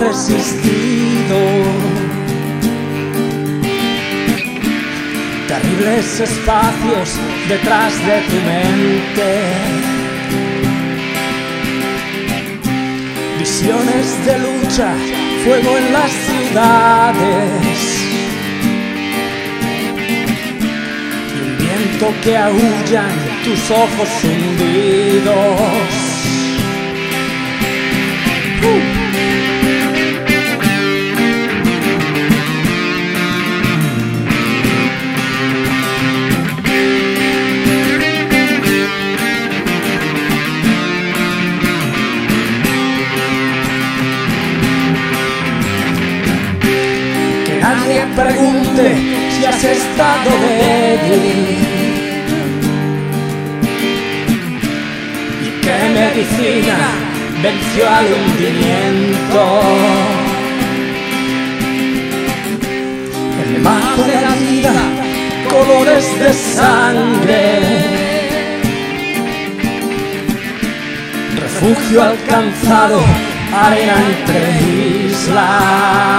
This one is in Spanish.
resistido. Terribles espacios detrás de tu mente. Visiones de lucha, fuego en las ciudades. Y un viento que aúlla tus ojos hundidos. Nadie pregunte si has estado débil. Y qué medicina venció al hundimiento. El mapa de la vida, colores de sangre. Refugio alcanzado, arena entre islas.